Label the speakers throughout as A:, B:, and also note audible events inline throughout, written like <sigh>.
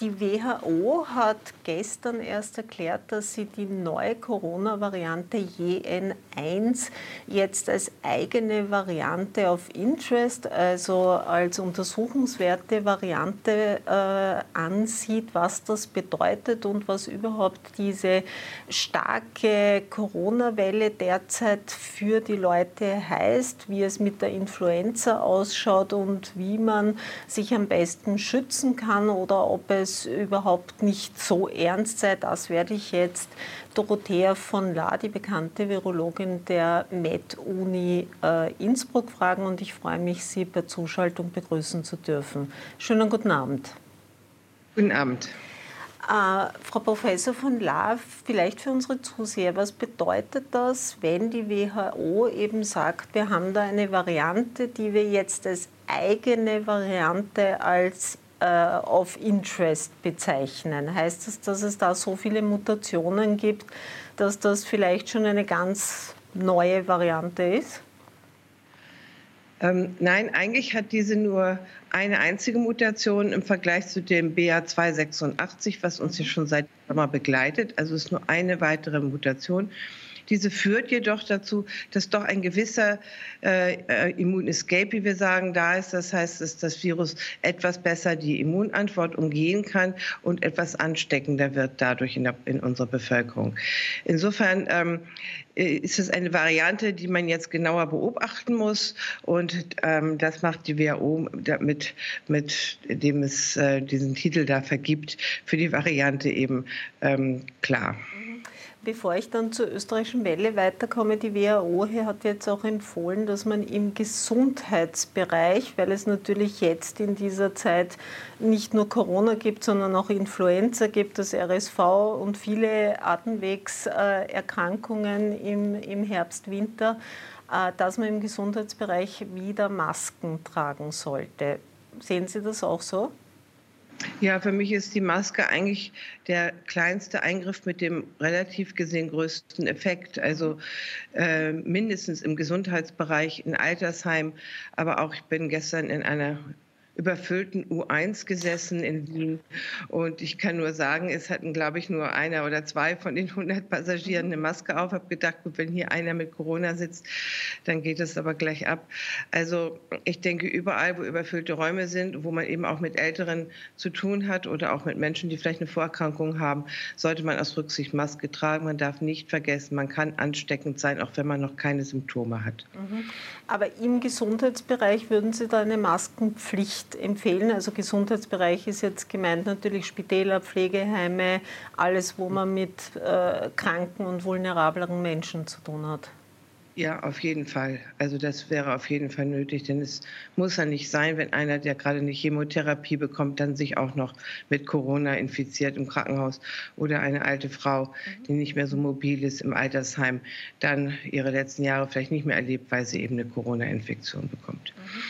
A: Die WHO hat gestern erst erklärt, dass sie die neue Corona-Variante JN1 jetzt als eigene Variante of Interest, also als untersuchungswerte Variante äh, ansieht, was das bedeutet und was überhaupt diese starke Corona-Welle derzeit für die Leute heißt, wie es mit der Influenza ausschaut und wie man sich am besten schützen kann oder ob es es überhaupt nicht so ernst sei. Das werde ich jetzt Dorothea von La, die bekannte Virologin der Med-Uni äh, Innsbruck, fragen und ich freue mich, Sie per Zuschaltung begrüßen zu dürfen. Schönen guten Abend.
B: Guten Abend.
A: Äh, Frau Professor von La, vielleicht für unsere Zuseher, was bedeutet das, wenn die WHO eben sagt, wir haben da eine Variante, die wir jetzt als eigene Variante als of Interest bezeichnen. Heißt das, dass es da so viele Mutationen gibt, dass das vielleicht schon eine ganz neue Variante ist?
B: Ähm, nein, eigentlich hat diese nur eine einzige Mutation im Vergleich zu dem BA286, was uns hier schon seit Sommer begleitet. Also es ist nur eine weitere Mutation. Diese führt jedoch dazu, dass doch ein gewisser äh, äh, Immunescape, wie wir sagen, da ist. Das heißt, dass das Virus etwas besser die Immunantwort umgehen kann und etwas ansteckender wird dadurch in, der, in unserer Bevölkerung. Insofern ähm, äh, ist es eine Variante, die man jetzt genauer beobachten muss. Und ähm, das macht die WHO mit, mit dem es äh, diesen Titel da vergibt, für die Variante eben ähm, klar.
A: Bevor ich dann zur österreichischen Welle weiterkomme, die WHO hat jetzt auch empfohlen, dass man im Gesundheitsbereich, weil es natürlich jetzt in dieser Zeit nicht nur Corona gibt, sondern auch Influenza gibt, das RSV und viele Atemwegserkrankungen im, im Herbst, Winter, äh, dass man im Gesundheitsbereich wieder Masken tragen sollte. Sehen Sie das auch so?
B: Ja, für mich ist die Maske eigentlich der kleinste Eingriff mit dem relativ gesehen größten Effekt. Also äh, mindestens im Gesundheitsbereich, in Altersheim, aber auch ich bin gestern in einer überfüllten U1 gesessen in Wien. Und ich kann nur sagen, es hatten, glaube ich, nur einer oder zwei von den 100 Passagieren eine Maske auf. Ich habe gedacht, gut, wenn hier einer mit Corona sitzt, dann geht es aber gleich ab. Also ich denke, überall, wo überfüllte Räume sind, wo man eben auch mit Älteren zu tun hat oder auch mit Menschen, die vielleicht eine Vorerkrankung haben, sollte man aus Rücksicht Maske tragen. Man darf nicht vergessen, man kann ansteckend sein, auch wenn man noch keine Symptome hat.
A: Mhm. Aber im Gesundheitsbereich würden Sie da eine Maskenpflicht nicht empfehlen. Also Gesundheitsbereich ist jetzt gemeint natürlich Spitäler, Pflegeheime, alles, wo man mit äh, kranken und vulnerableren Menschen zu tun hat.
B: Ja, auf jeden Fall. Also das wäre auf jeden Fall nötig, denn es muss ja nicht sein, wenn einer, der gerade eine Chemotherapie bekommt, dann sich auch noch mit Corona infiziert im Krankenhaus oder eine alte Frau, die nicht mehr so mobil ist im Altersheim, dann ihre letzten Jahre vielleicht nicht mehr erlebt, weil sie eben eine Corona-Infektion bekommt. Mhm.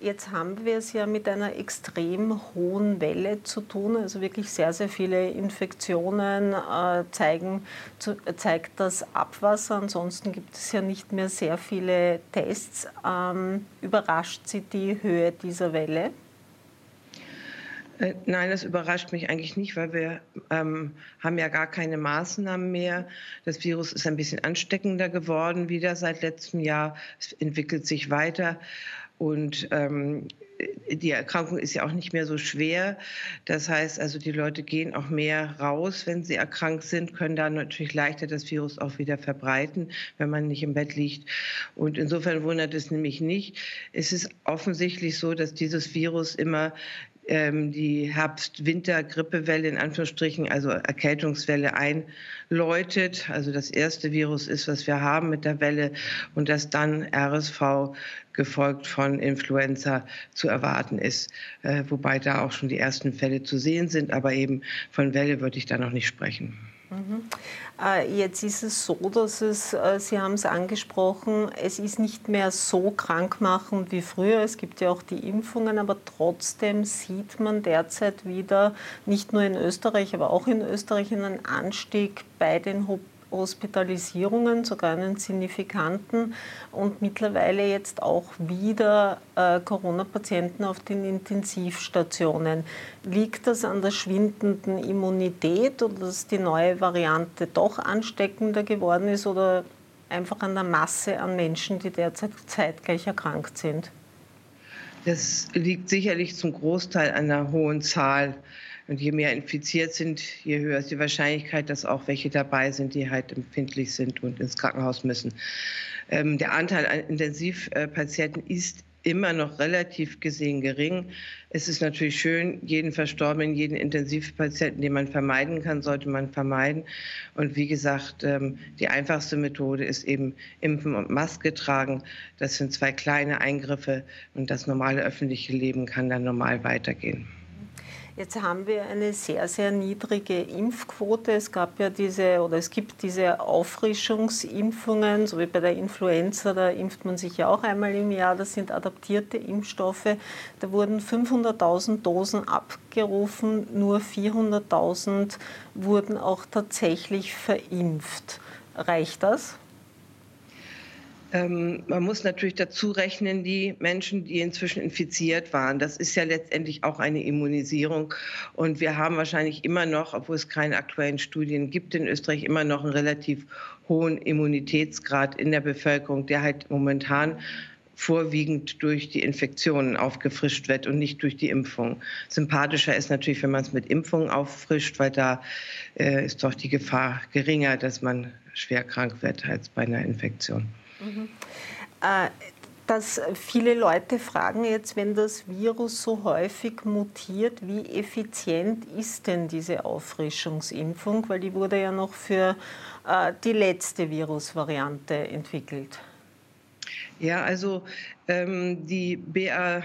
A: Jetzt haben wir es ja mit einer extrem hohen Welle zu tun. Also wirklich sehr, sehr viele Infektionen äh, zeigen, zu, zeigt das Abwasser. Ansonsten gibt es ja nicht mehr sehr viele Tests. Ähm, überrascht Sie die Höhe dieser Welle?
B: Äh, nein, das überrascht mich eigentlich nicht, weil wir ähm, haben ja gar keine Maßnahmen mehr. Das Virus ist ein bisschen ansteckender geworden wieder seit letztem Jahr. Es entwickelt sich weiter. Und ähm, die Erkrankung ist ja auch nicht mehr so schwer. Das heißt also, die Leute gehen auch mehr raus, wenn sie erkrankt sind, können dann natürlich leichter das Virus auch wieder verbreiten, wenn man nicht im Bett liegt. Und insofern wundert es nämlich nicht. Es ist offensichtlich so, dass dieses Virus immer ähm, die Herbst-Winter-Grippewelle in Anführungsstrichen, also Erkältungswelle einläutet. Also das erste Virus ist, was wir haben mit der Welle und dass dann RSV gefolgt von Influenza zu erwarten ist, äh, wobei da auch schon die ersten Fälle zu sehen sind, aber eben von Welle würde ich da noch nicht sprechen.
A: Äh, jetzt ist es so, dass es, äh, Sie haben es angesprochen, es ist nicht mehr so krankmachend wie früher. Es gibt ja auch die Impfungen, aber trotzdem sieht man derzeit wieder, nicht nur in Österreich, aber auch in Österreich, einen Anstieg bei den Hospitalisierungen, sogar einen signifikanten und mittlerweile jetzt auch wieder äh, Corona-Patienten auf den Intensivstationen. Liegt das an der schwindenden Immunität oder dass die neue Variante doch ansteckender geworden ist oder einfach an der Masse an Menschen, die derzeit zeitgleich erkrankt sind?
B: Das liegt sicherlich zum Großteil an einer hohen Zahl. Und je mehr infiziert sind, je höher ist die Wahrscheinlichkeit, dass auch welche dabei sind, die halt empfindlich sind und ins Krankenhaus müssen. Ähm, der Anteil an Intensivpatienten ist immer noch relativ gesehen gering. Es ist natürlich schön, jeden Verstorbenen, jeden Intensivpatienten, den man vermeiden kann, sollte man vermeiden. Und wie gesagt, ähm, die einfachste Methode ist eben Impfen und Maske tragen. Das sind zwei kleine Eingriffe und das normale öffentliche Leben kann dann normal weitergehen.
A: Jetzt haben wir eine sehr, sehr niedrige Impfquote. Es gab ja diese oder es gibt diese Auffrischungsimpfungen, so wie bei der Influenza, da impft man sich ja auch einmal im Jahr. Das sind adaptierte Impfstoffe. Da wurden 500.000 Dosen abgerufen, nur 400.000 wurden auch tatsächlich verimpft. Reicht das?
B: Ähm, man muss natürlich dazu rechnen, die Menschen, die inzwischen infiziert waren. Das ist ja letztendlich auch eine Immunisierung. Und wir haben wahrscheinlich immer noch, obwohl es keine aktuellen Studien gibt in Österreich, immer noch einen relativ hohen Immunitätsgrad in der Bevölkerung, der halt momentan vorwiegend durch die Infektionen aufgefrischt wird und nicht durch die Impfung. Sympathischer ist natürlich, wenn man es mit Impfungen auffrischt, weil da äh, ist doch die Gefahr geringer, dass man schwer krank wird als bei einer Infektion. Mhm.
A: Äh, dass viele Leute fragen jetzt, wenn das Virus so häufig mutiert, wie effizient ist denn diese Auffrischungsimpfung? Weil die wurde ja noch für äh, die letzte Virusvariante entwickelt.
B: Ja, also ähm, die BA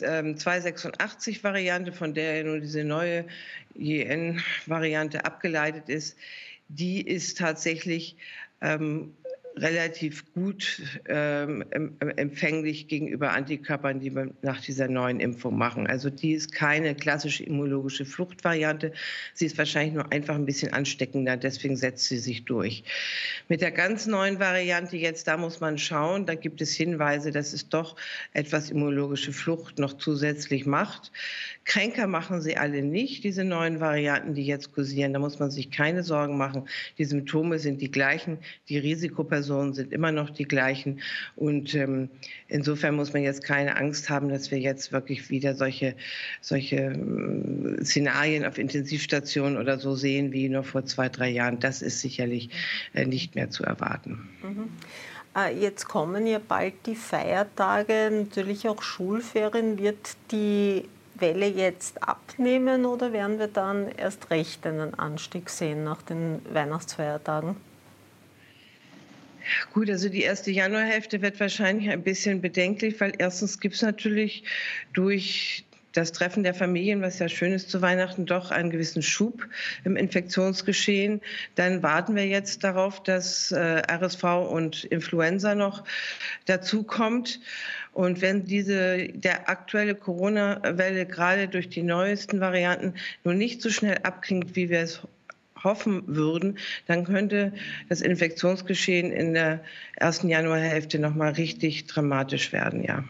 B: 286-Variante, von der ja nur diese neue JN-Variante abgeleitet ist, die ist tatsächlich ähm, relativ gut ähm, empfänglich gegenüber Antikörpern, die wir nach dieser neuen Impfung machen. Also die ist keine klassische immunologische Fluchtvariante. Sie ist wahrscheinlich nur einfach ein bisschen ansteckender, deswegen setzt sie sich durch. Mit der ganz neuen Variante jetzt, da muss man schauen, da gibt es Hinweise, dass es doch etwas immunologische Flucht noch zusätzlich macht. Kränker machen sie alle nicht, diese neuen Varianten, die jetzt kursieren. Da muss man sich keine Sorgen machen. Die Symptome sind die gleichen, die Risikopersonen sind immer noch die gleichen. Und ähm, insofern muss man jetzt keine Angst haben, dass wir jetzt wirklich wieder solche, solche äh, Szenarien auf Intensivstationen oder so sehen wie noch vor zwei, drei Jahren. Das ist sicherlich äh, nicht mehr zu erwarten. Mhm.
A: Äh, jetzt kommen ja bald die Feiertage, natürlich auch Schulferien. Wird die Welle jetzt abnehmen oder werden wir dann erst recht einen Anstieg sehen nach den Weihnachtsfeiertagen?
B: Gut, also die erste Januarhälfte wird wahrscheinlich ein bisschen bedenklich, weil erstens gibt es natürlich durch das Treffen der Familien, was ja schön ist zu Weihnachten, doch einen gewissen Schub im Infektionsgeschehen. Dann warten wir jetzt darauf, dass äh, RSV und Influenza noch dazukommt. Und wenn diese, der aktuelle Corona-Welle gerade durch die neuesten Varianten nur nicht so schnell abklingt, wie wir es hoffen würden, dann könnte das Infektionsgeschehen in der ersten Januarhälfte noch mal richtig dramatisch werden, ja.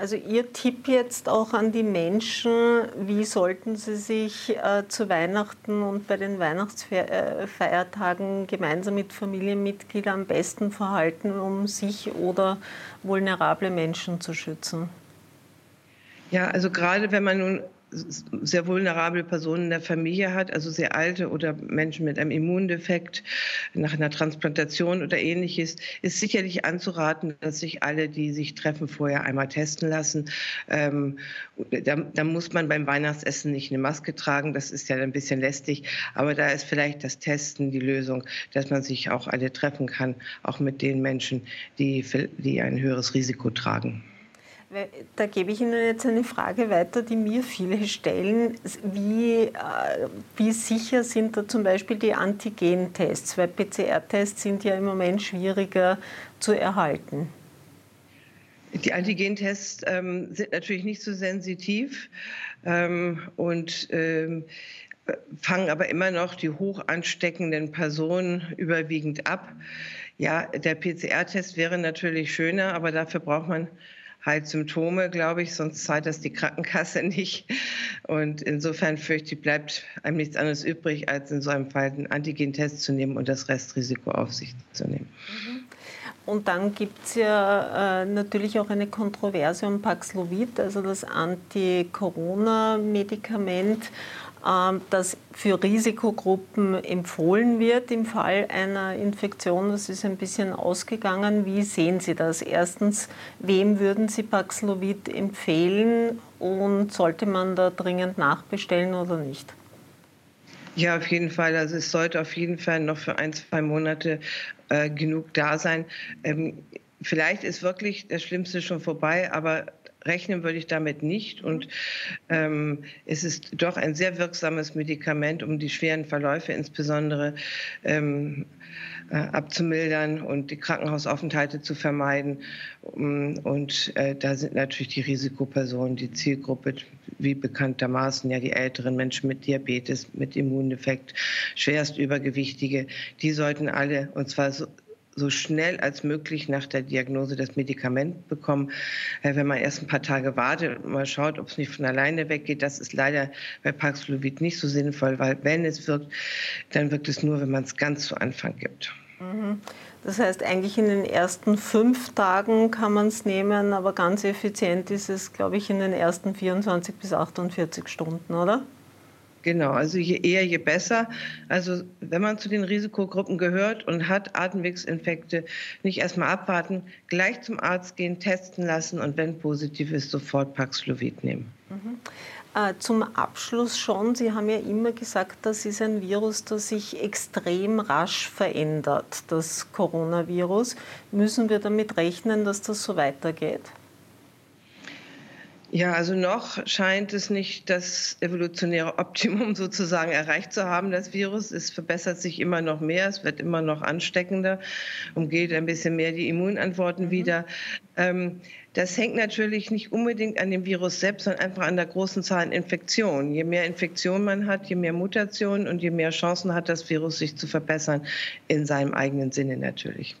A: Also Ihr Tipp jetzt auch an die Menschen, wie sollten sie sich äh, zu Weihnachten und bei den Weihnachtsfeiertagen gemeinsam mit Familienmitgliedern am besten verhalten, um sich oder vulnerable Menschen zu schützen?
B: Ja, also gerade wenn man nun sehr vulnerable Personen in der Familie hat, also sehr alte oder Menschen mit einem Immundefekt nach einer Transplantation oder ähnliches, ist sicherlich anzuraten, dass sich alle, die sich treffen, vorher einmal testen lassen. Ähm, da, da, muss man beim Weihnachtsessen nicht eine Maske tragen, das ist ja ein bisschen lästig, aber da ist vielleicht das Testen die Lösung, dass man sich auch alle treffen kann, auch mit den Menschen, die, die ein höheres Risiko tragen.
A: Da gebe ich Ihnen jetzt eine Frage weiter, die mir viele stellen. Wie, äh, wie sicher sind da zum Beispiel die Antigen-Tests? Weil PCR-Tests sind ja im Moment schwieriger zu erhalten.
B: Die Antigentests ähm, sind natürlich nicht so sensitiv ähm, und ähm, fangen aber immer noch die hoch ansteckenden Personen überwiegend ab. Ja, der PCR-Test wäre natürlich schöner, aber dafür braucht man halt Symptome, glaube ich, sonst zahlt das die Krankenkasse <laughs> nicht. Und insofern fürchte ich, bleibt einem nichts anderes übrig, als in so einem Fall einen Antigen-Test zu nehmen und das Restrisiko auf sich zu nehmen.
A: Mhm. Und dann gibt es ja äh, natürlich auch eine Kontroverse um Paxlovid, also das Anti-Corona-Medikament. Ähm, das für Risikogruppen empfohlen wird im Fall einer Infektion. Das ist ein bisschen ausgegangen. Wie sehen Sie das? Erstens, wem würden Sie Paxlovid empfehlen und sollte man da dringend nachbestellen oder nicht?
B: Ja, auf jeden Fall. Also es sollte auf jeden Fall noch für ein, zwei Monate äh, genug da sein. Ähm, vielleicht ist wirklich das Schlimmste schon vorbei, aber rechnen würde ich damit nicht. Und ähm, es ist doch ein sehr wirksames Medikament, um die schweren Verläufe insbesondere ähm, äh, abzumildern und die Krankenhausaufenthalte zu vermeiden. Und äh, da sind natürlich die Risikopersonen, die Zielgruppe, wie bekanntermaßen ja die älteren Menschen mit Diabetes, mit Immundefekt, schwerst Übergewichtige, die sollten alle, und zwar so, so schnell als möglich nach der Diagnose das Medikament bekommen. Äh, wenn man erst ein paar Tage wartet und mal schaut, ob es nicht von alleine weggeht, das ist leider bei Paxlovid nicht so sinnvoll, weil wenn es wirkt, dann wirkt es nur, wenn man es ganz zu Anfang gibt.
A: Mhm. Das heißt, eigentlich in den ersten fünf Tagen kann man es nehmen, aber ganz effizient ist es, glaube ich, in den ersten 24 bis 48 Stunden, oder?
B: Genau, also je eher, je besser. Also wenn man zu den Risikogruppen gehört und hat Atemwegsinfekte, nicht erstmal abwarten, gleich zum Arzt gehen, testen lassen und wenn positiv ist, sofort Paxlovid nehmen.
A: Mhm. Äh, zum Abschluss schon, Sie haben ja immer gesagt, das ist ein Virus, das sich extrem rasch verändert, das Coronavirus. Müssen wir damit rechnen, dass das so weitergeht?
B: Ja, also noch scheint es nicht das evolutionäre Optimum <laughs> sozusagen erreicht zu haben, das Virus. Es verbessert sich immer noch mehr, es wird immer noch ansteckender, umgeht ein bisschen mehr die Immunantworten mhm. wieder. Ähm, das hängt natürlich nicht unbedingt an dem Virus selbst, sondern einfach an der großen Zahl an Infektionen. Je mehr Infektionen man hat, je mehr Mutationen und je mehr Chancen hat das Virus, sich zu verbessern, in seinem eigenen Sinne natürlich.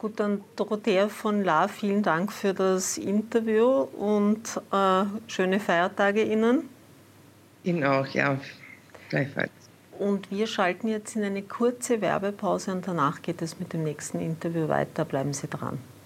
A: Gut, dann Dorothea von La, vielen Dank für das Interview und äh, schöne Feiertage Ihnen.
B: Ihnen auch, ja, gleichfalls.
A: Und wir schalten jetzt in eine kurze Werbepause und danach geht es mit dem nächsten Interview weiter. Bleiben Sie dran.